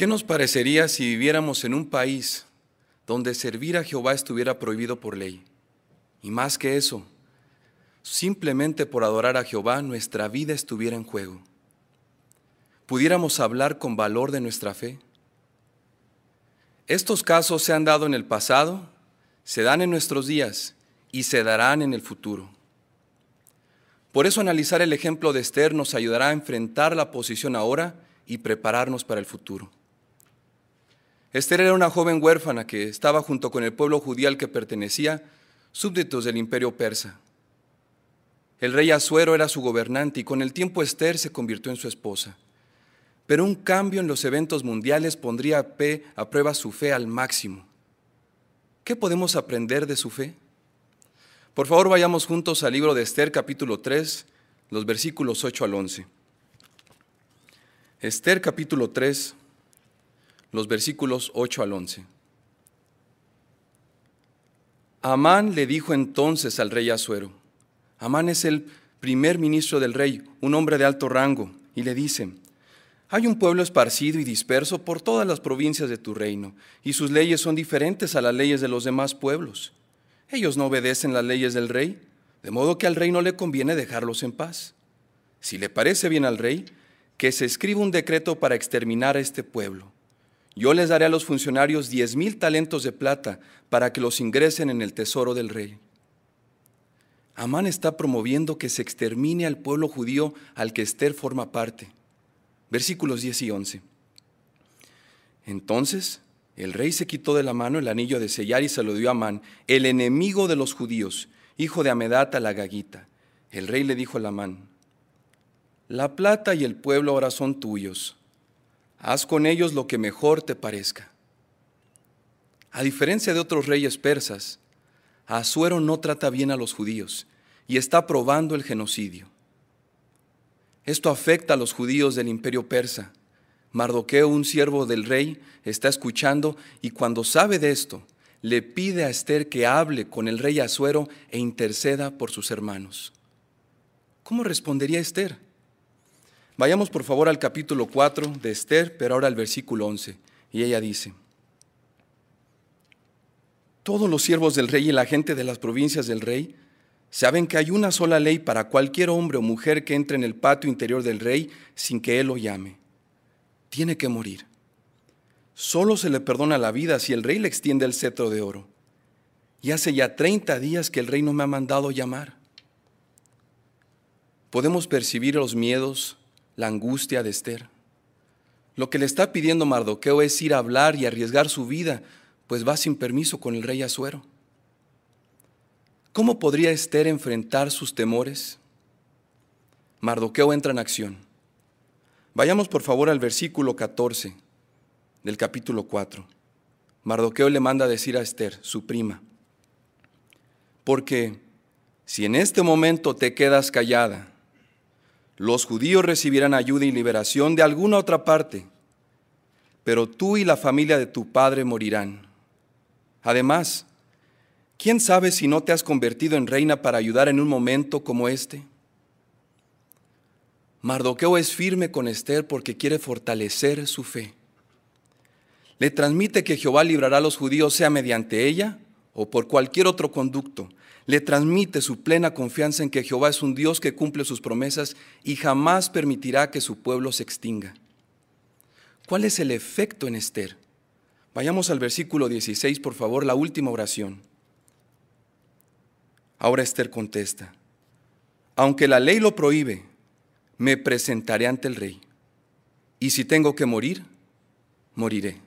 ¿Qué nos parecería si viviéramos en un país donde servir a Jehová estuviera prohibido por ley? Y más que eso, simplemente por adorar a Jehová nuestra vida estuviera en juego. ¿Pudiéramos hablar con valor de nuestra fe? Estos casos se han dado en el pasado, se dan en nuestros días y se darán en el futuro. Por eso analizar el ejemplo de Esther nos ayudará a enfrentar la posición ahora y prepararnos para el futuro. Esther era una joven huérfana que estaba junto con el pueblo judío al que pertenecía, súbditos del imperio persa. El rey Asuero era su gobernante y con el tiempo Esther se convirtió en su esposa. Pero un cambio en los eventos mundiales pondría a prueba su fe al máximo. ¿Qué podemos aprender de su fe? Por favor, vayamos juntos al libro de Esther capítulo 3, los versículos 8 al 11. Esther capítulo 3, los versículos 8 al 11. Amán le dijo entonces al rey Asuero, Amán es el primer ministro del rey, un hombre de alto rango, y le dice, hay un pueblo esparcido y disperso por todas las provincias de tu reino, y sus leyes son diferentes a las leyes de los demás pueblos. Ellos no obedecen las leyes del rey, de modo que al rey no le conviene dejarlos en paz. Si le parece bien al rey, que se escriba un decreto para exterminar a este pueblo yo les daré a los funcionarios diez mil talentos de plata para que los ingresen en el tesoro del rey. Amán está promoviendo que se extermine al pueblo judío al que Esther forma parte. Versículos 10 y 11. Entonces el rey se quitó de la mano el anillo de sellar y se lo dio a Amán, el enemigo de los judíos, hijo de Amedata la Gaguita. El rey le dijo a Amán, la plata y el pueblo ahora son tuyos haz con ellos lo que mejor te parezca. A diferencia de otros reyes persas, Asuero no trata bien a los judíos y está probando el genocidio. Esto afecta a los judíos del imperio persa. Mardoqueo, un siervo del rey, está escuchando y cuando sabe de esto, le pide a Esther que hable con el rey Asuero e interceda por sus hermanos. ¿Cómo respondería Esther? Vayamos por favor al capítulo 4 de Esther, pero ahora al versículo 11. Y ella dice, todos los siervos del rey y la gente de las provincias del rey saben que hay una sola ley para cualquier hombre o mujer que entre en el patio interior del rey sin que él lo llame. Tiene que morir. Solo se le perdona la vida si el rey le extiende el cetro de oro. Y hace ya 30 días que el rey no me ha mandado llamar. Podemos percibir los miedos, la angustia de Esther. Lo que le está pidiendo Mardoqueo es ir a hablar y arriesgar su vida, pues va sin permiso con el rey Asuero. ¿Cómo podría Esther enfrentar sus temores? Mardoqueo entra en acción. Vayamos por favor al versículo 14 del capítulo 4. Mardoqueo le manda decir a Esther, su prima, porque si en este momento te quedas callada los judíos recibirán ayuda y liberación de alguna otra parte, pero tú y la familia de tu padre morirán. Además, ¿quién sabe si no te has convertido en reina para ayudar en un momento como este? Mardoqueo es firme con Esther porque quiere fortalecer su fe. Le transmite que Jehová librará a los judíos sea mediante ella o por cualquier otro conducto, le transmite su plena confianza en que Jehová es un Dios que cumple sus promesas y jamás permitirá que su pueblo se extinga. ¿Cuál es el efecto en Esther? Vayamos al versículo 16, por favor, la última oración. Ahora Esther contesta, aunque la ley lo prohíbe, me presentaré ante el rey. Y si tengo que morir, moriré.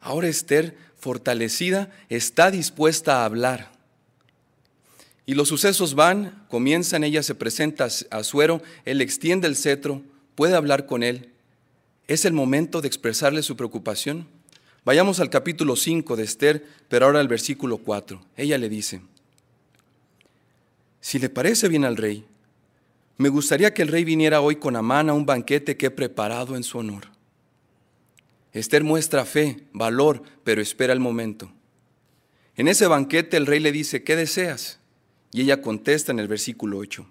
Ahora Esther, fortalecida, está dispuesta a hablar y los sucesos van, comienzan, ella se presenta a Suero, él extiende el cetro, puede hablar con él. Es el momento de expresarle su preocupación. Vayamos al capítulo 5 de Esther, pero ahora al versículo 4. Ella le dice, si le parece bien al rey, me gustaría que el rey viniera hoy con Amán a un banquete que he preparado en su honor. Esther muestra fe, valor, pero espera el momento. En ese banquete el rey le dice, ¿qué deseas? Y ella contesta en el versículo 8,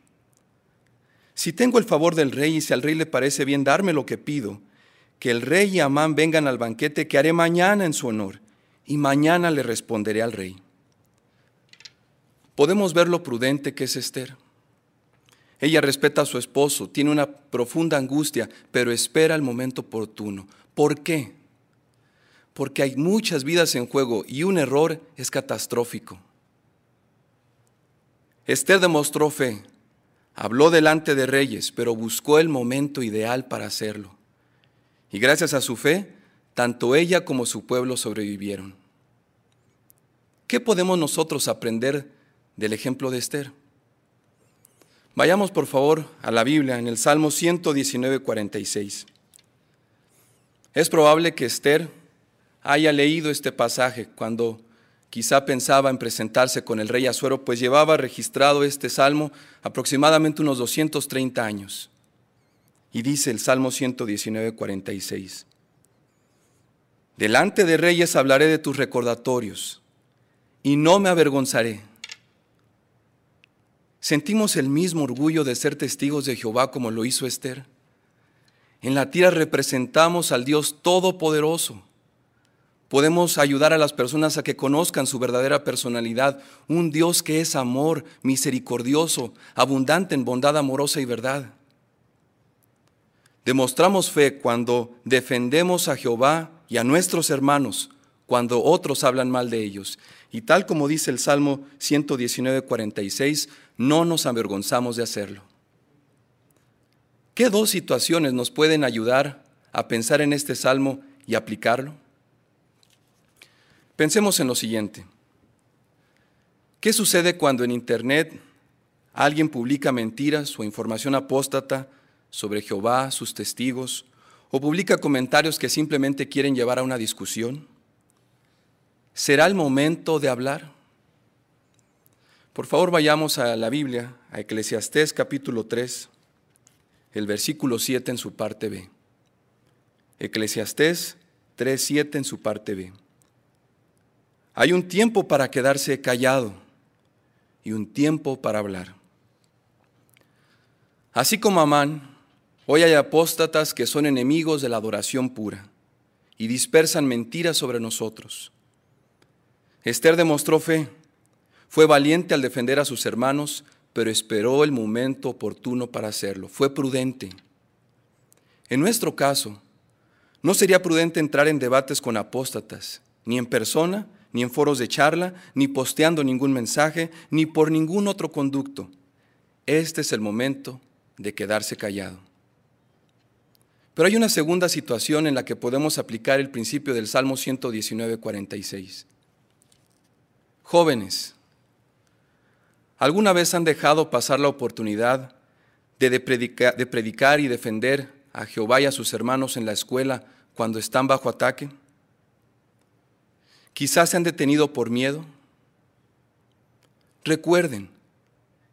si tengo el favor del rey y si al rey le parece bien darme lo que pido, que el rey y Amán vengan al banquete que haré mañana en su honor, y mañana le responderé al rey. Podemos ver lo prudente que es Esther. Ella respeta a su esposo, tiene una profunda angustia, pero espera el momento oportuno. ¿Por qué? Porque hay muchas vidas en juego y un error es catastrófico. Esther demostró fe, habló delante de reyes, pero buscó el momento ideal para hacerlo. Y gracias a su fe, tanto ella como su pueblo sobrevivieron. ¿Qué podemos nosotros aprender del ejemplo de Esther? Vayamos por favor a la Biblia en el Salmo 119, 46. Es probable que Esther haya leído este pasaje cuando quizá pensaba en presentarse con el rey Azuero, pues llevaba registrado este salmo aproximadamente unos 230 años. Y dice el Salmo 119, 46. Delante de reyes hablaré de tus recordatorios y no me avergonzaré. Sentimos el mismo orgullo de ser testigos de Jehová como lo hizo Esther. En la tierra representamos al Dios Todopoderoso Podemos ayudar a las personas a que conozcan su verdadera personalidad, un Dios que es amor, misericordioso, abundante en bondad amorosa y verdad. Demostramos fe cuando defendemos a Jehová y a nuestros hermanos cuando otros hablan mal de ellos. Y tal como dice el Salmo 119, 46, no nos avergonzamos de hacerlo. ¿Qué dos situaciones nos pueden ayudar a pensar en este salmo y aplicarlo? Pensemos en lo siguiente. ¿Qué sucede cuando en Internet alguien publica mentiras o información apóstata sobre Jehová, sus testigos, o publica comentarios que simplemente quieren llevar a una discusión? ¿Será el momento de hablar? Por favor, vayamos a la Biblia, a Eclesiastés capítulo 3, el versículo 7 en su parte B. Eclesiastés 3, 7 en su parte B. Hay un tiempo para quedarse callado y un tiempo para hablar. Así como Amán, hoy hay apóstatas que son enemigos de la adoración pura y dispersan mentiras sobre nosotros. Esther demostró fe, fue valiente al defender a sus hermanos, pero esperó el momento oportuno para hacerlo, fue prudente. En nuestro caso, no sería prudente entrar en debates con apóstatas, ni en persona, ni en foros de charla, ni posteando ningún mensaje, ni por ningún otro conducto. Este es el momento de quedarse callado. Pero hay una segunda situación en la que podemos aplicar el principio del Salmo 119, 46. Jóvenes, ¿alguna vez han dejado pasar la oportunidad de, de predicar y defender a Jehová y a sus hermanos en la escuela cuando están bajo ataque? Quizás se han detenido por miedo. Recuerden,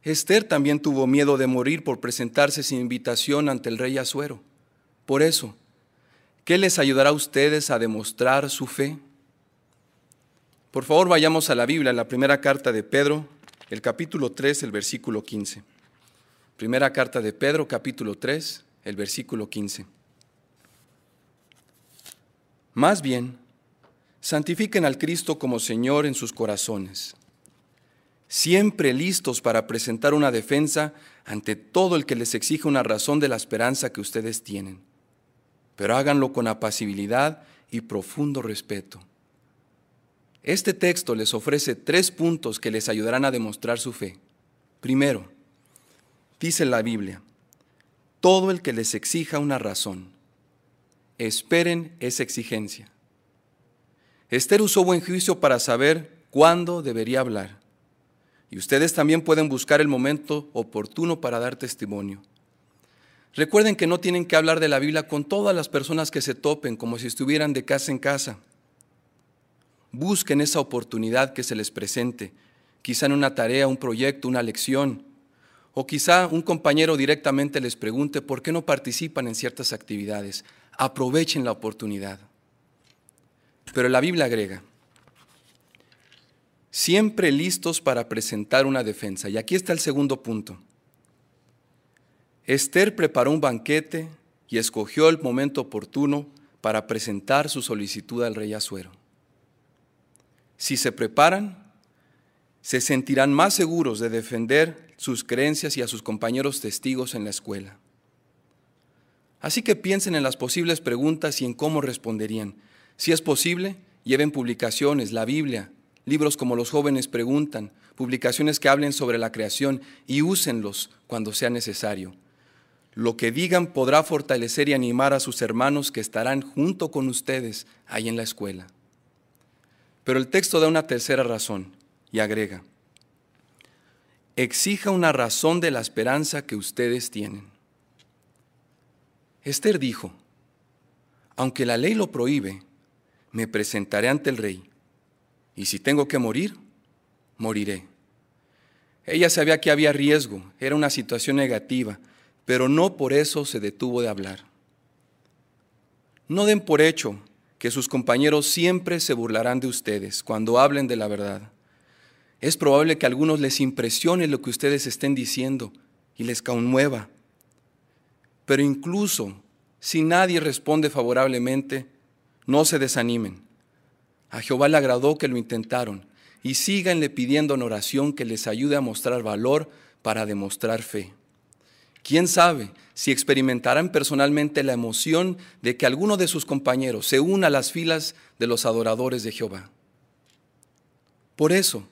Esther también tuvo miedo de morir por presentarse sin invitación ante el rey Azuero. Por eso, ¿qué les ayudará a ustedes a demostrar su fe? Por favor, vayamos a la Biblia, la primera carta de Pedro, el capítulo 3, el versículo 15. Primera carta de Pedro, capítulo 3, el versículo 15. Más bien, santifiquen al Cristo como Señor en sus corazones, siempre listos para presentar una defensa ante todo el que les exija una razón de la esperanza que ustedes tienen, pero háganlo con apacibilidad y profundo respeto. Este texto les ofrece tres puntos que les ayudarán a demostrar su fe. Primero, dice la Biblia, todo el que les exija una razón, esperen esa exigencia. Esther usó buen juicio para saber cuándo debería hablar. Y ustedes también pueden buscar el momento oportuno para dar testimonio. Recuerden que no tienen que hablar de la Biblia con todas las personas que se topen, como si estuvieran de casa en casa. Busquen esa oportunidad que se les presente, quizá en una tarea, un proyecto, una lección, o quizá un compañero directamente les pregunte por qué no participan en ciertas actividades. Aprovechen la oportunidad. Pero la Biblia agrega, siempre listos para presentar una defensa. Y aquí está el segundo punto. Esther preparó un banquete y escogió el momento oportuno para presentar su solicitud al rey Azuero. Si se preparan, se sentirán más seguros de defender sus creencias y a sus compañeros testigos en la escuela. Así que piensen en las posibles preguntas y en cómo responderían. Si es posible, lleven publicaciones, la Biblia, libros como los jóvenes preguntan, publicaciones que hablen sobre la creación y úsenlos cuando sea necesario. Lo que digan podrá fortalecer y animar a sus hermanos que estarán junto con ustedes ahí en la escuela. Pero el texto da una tercera razón y agrega, exija una razón de la esperanza que ustedes tienen. Esther dijo, aunque la ley lo prohíbe, me presentaré ante el rey, y si tengo que morir, moriré. Ella sabía que había riesgo, era una situación negativa, pero no por eso se detuvo de hablar. No den por hecho que sus compañeros siempre se burlarán de ustedes cuando hablen de la verdad. Es probable que a algunos les impresione lo que ustedes estén diciendo y les conmueva. Pero incluso si nadie responde favorablemente, no se desanimen. A Jehová le agradó que lo intentaron y síganle pidiendo en oración que les ayude a mostrar valor para demostrar fe. ¿Quién sabe si experimentarán personalmente la emoción de que alguno de sus compañeros se una a las filas de los adoradores de Jehová? Por eso,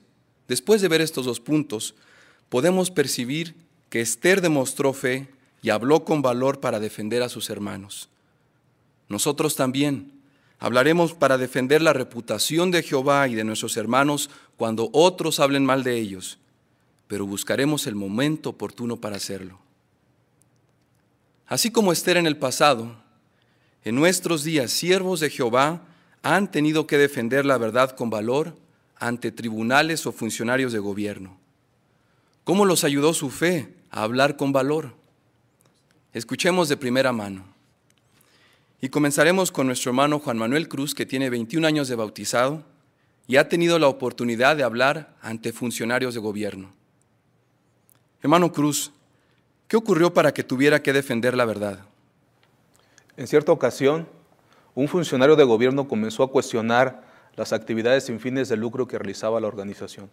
después de ver estos dos puntos, podemos percibir que Esther demostró fe y habló con valor para defender a sus hermanos. Nosotros también hablaremos para defender la reputación de Jehová y de nuestros hermanos cuando otros hablen mal de ellos, pero buscaremos el momento oportuno para hacerlo. Así como Esther en el pasado, en nuestros días siervos de Jehová han tenido que defender la verdad con valor ante tribunales o funcionarios de gobierno. ¿Cómo los ayudó su fe a hablar con valor? Escuchemos de primera mano. Y comenzaremos con nuestro hermano Juan Manuel Cruz, que tiene 21 años de bautizado y ha tenido la oportunidad de hablar ante funcionarios de gobierno. Hermano Cruz, ¿qué ocurrió para que tuviera que defender la verdad? En cierta ocasión, un funcionario de gobierno comenzó a cuestionar las actividades sin fines de lucro que realizaba la organización.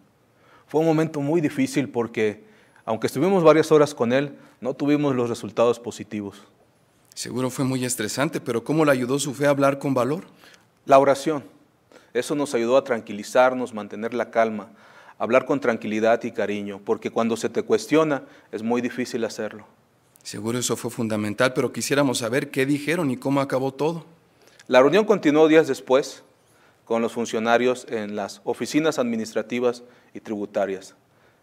Fue un momento muy difícil porque aunque estuvimos varias horas con él, no tuvimos los resultados positivos. Seguro fue muy estresante, pero ¿cómo le ayudó su fe a hablar con valor? La oración. Eso nos ayudó a tranquilizarnos, mantener la calma, hablar con tranquilidad y cariño, porque cuando se te cuestiona es muy difícil hacerlo. Seguro eso fue fundamental, pero quisiéramos saber qué dijeron y cómo acabó todo. La reunión continuó días después con los funcionarios en las oficinas administrativas y tributarias.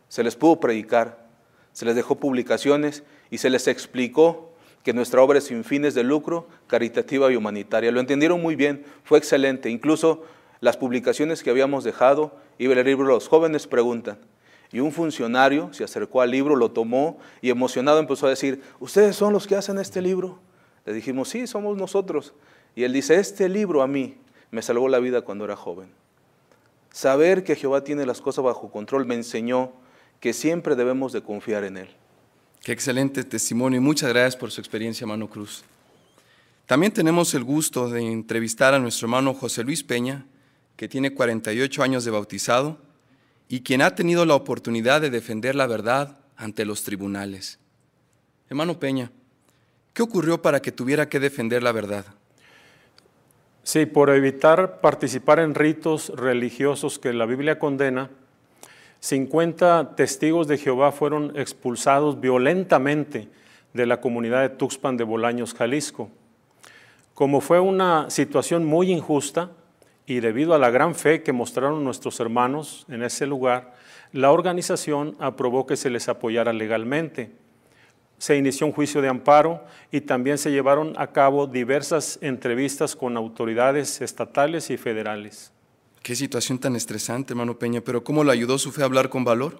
Se les pudo predicar, se les dejó publicaciones y se les explicó que nuestra obra sin fines de lucro, caritativa y humanitaria. Lo entendieron muy bien, fue excelente. Incluso las publicaciones que habíamos dejado, iba el libro Los jóvenes preguntan. Y un funcionario se acercó al libro, lo tomó y emocionado empezó a decir, ¿ustedes son los que hacen este libro? Le dijimos, sí, somos nosotros. Y él dice, este libro a mí me salvó la vida cuando era joven. Saber que Jehová tiene las cosas bajo control me enseñó que siempre debemos de confiar en Él. Qué excelente testimonio y muchas gracias por su experiencia, hermano Cruz. También tenemos el gusto de entrevistar a nuestro hermano José Luis Peña, que tiene 48 años de bautizado y quien ha tenido la oportunidad de defender la verdad ante los tribunales. Hermano Peña, ¿qué ocurrió para que tuviera que defender la verdad? Sí, por evitar participar en ritos religiosos que la Biblia condena, 50 testigos de Jehová fueron expulsados violentamente de la comunidad de Tuxpan de Bolaños, Jalisco. Como fue una situación muy injusta y debido a la gran fe que mostraron nuestros hermanos en ese lugar, la organización aprobó que se les apoyara legalmente. Se inició un juicio de amparo y también se llevaron a cabo diversas entrevistas con autoridades estatales y federales. Qué situación tan estresante, hermano Peña, pero ¿cómo le ayudó su fe a hablar con valor?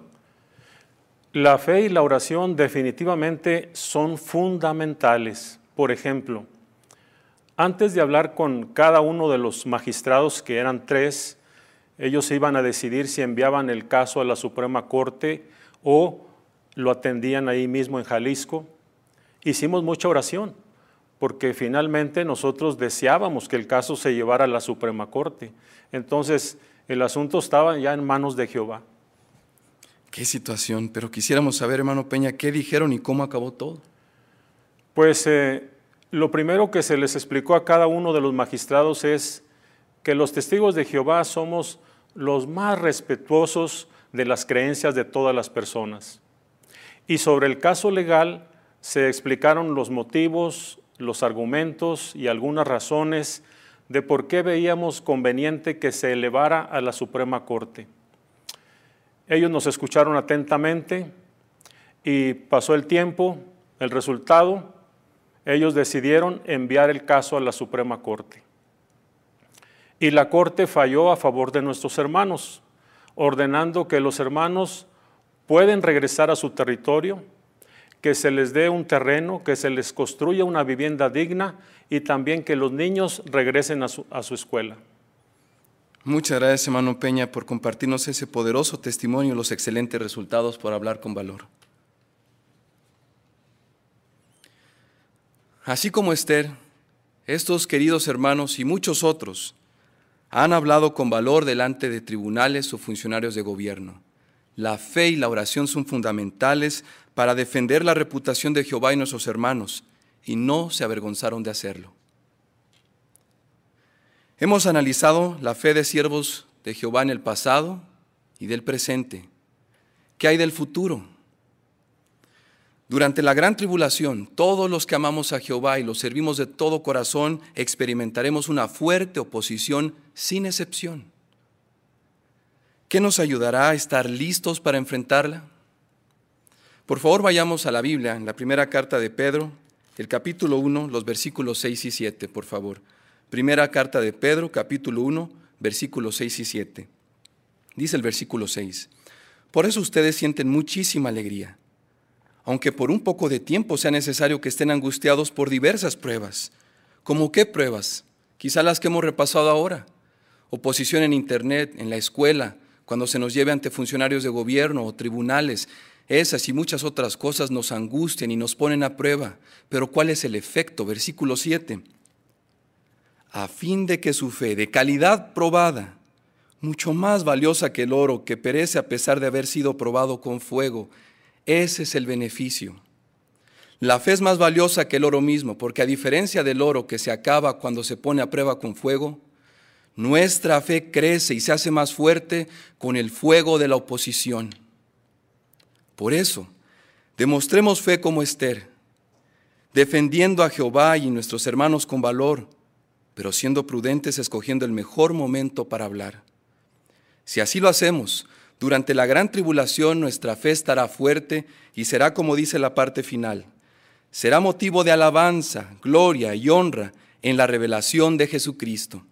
La fe y la oración definitivamente son fundamentales. Por ejemplo, antes de hablar con cada uno de los magistrados, que eran tres, ellos iban a decidir si enviaban el caso a la Suprema Corte o lo atendían ahí mismo en Jalisco. Hicimos mucha oración porque finalmente nosotros deseábamos que el caso se llevara a la Suprema Corte. Entonces, el asunto estaba ya en manos de Jehová. Qué situación, pero quisiéramos saber, hermano Peña, qué dijeron y cómo acabó todo. Pues eh, lo primero que se les explicó a cada uno de los magistrados es que los testigos de Jehová somos los más respetuosos de las creencias de todas las personas. Y sobre el caso legal se explicaron los motivos, los argumentos y algunas razones de por qué veíamos conveniente que se elevara a la Suprema Corte. Ellos nos escucharon atentamente y pasó el tiempo, el resultado, ellos decidieron enviar el caso a la Suprema Corte. Y la Corte falló a favor de nuestros hermanos, ordenando que los hermanos pueden regresar a su territorio, que se les dé un terreno, que se les construya una vivienda digna y también que los niños regresen a su, a su escuela. Muchas gracias, hermano Peña, por compartirnos ese poderoso testimonio y los excelentes resultados por hablar con valor. Así como Esther, estos queridos hermanos y muchos otros han hablado con valor delante de tribunales o funcionarios de gobierno. La fe y la oración son fundamentales para defender la reputación de Jehová y nuestros hermanos, y no se avergonzaron de hacerlo. Hemos analizado la fe de siervos de Jehová en el pasado y del presente. ¿Qué hay del futuro? Durante la gran tribulación, todos los que amamos a Jehová y lo servimos de todo corazón, experimentaremos una fuerte oposición sin excepción. ¿Qué nos ayudará a estar listos para enfrentarla? Por favor, vayamos a la Biblia, en la primera carta de Pedro, el capítulo 1, los versículos 6 y 7, por favor. Primera carta de Pedro, capítulo 1, versículos 6 y 7. Dice el versículo 6. Por eso ustedes sienten muchísima alegría aunque por un poco de tiempo sea necesario que estén angustiados por diversas pruebas. ¿Cómo qué pruebas? Quizá las que hemos repasado ahora. Oposición en Internet, en la escuela, cuando se nos lleve ante funcionarios de gobierno o tribunales. Esas y muchas otras cosas nos angustian y nos ponen a prueba. Pero ¿cuál es el efecto? Versículo 7. A fin de que su fe, de calidad probada, mucho más valiosa que el oro, que perece a pesar de haber sido probado con fuego, ese es el beneficio. La fe es más valiosa que el oro mismo, porque a diferencia del oro que se acaba cuando se pone a prueba con fuego, nuestra fe crece y se hace más fuerte con el fuego de la oposición. Por eso, demostremos fe como Esther, defendiendo a Jehová y nuestros hermanos con valor, pero siendo prudentes escogiendo el mejor momento para hablar. Si así lo hacemos, durante la gran tribulación nuestra fe estará fuerte y será como dice la parte final. Será motivo de alabanza, gloria y honra en la revelación de Jesucristo.